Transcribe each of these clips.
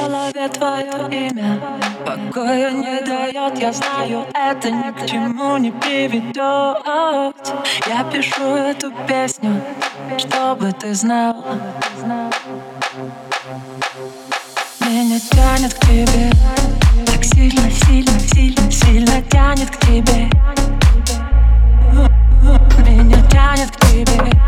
голове твое имя. Покоя не дает, я знаю, это ни к чему не приведет Я пишу эту песню, чтобы ты знал. Меня тянет к тебе Так сильно, сильно, сильно, сильно тянет к тебе. Меня тянет к тебе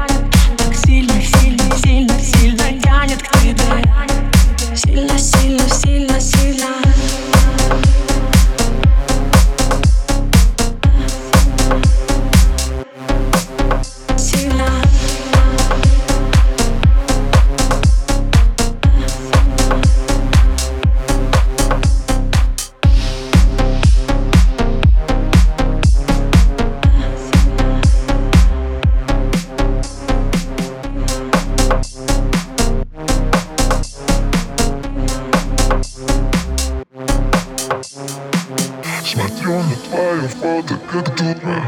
Смотрю на твое фото, как дура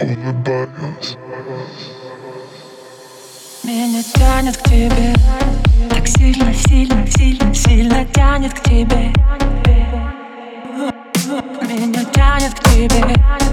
Улыбаюсь. Меня тянет к тебе. Так сильно, сильно, сильно, сильно тянет к тебе. Меня тянет к тебе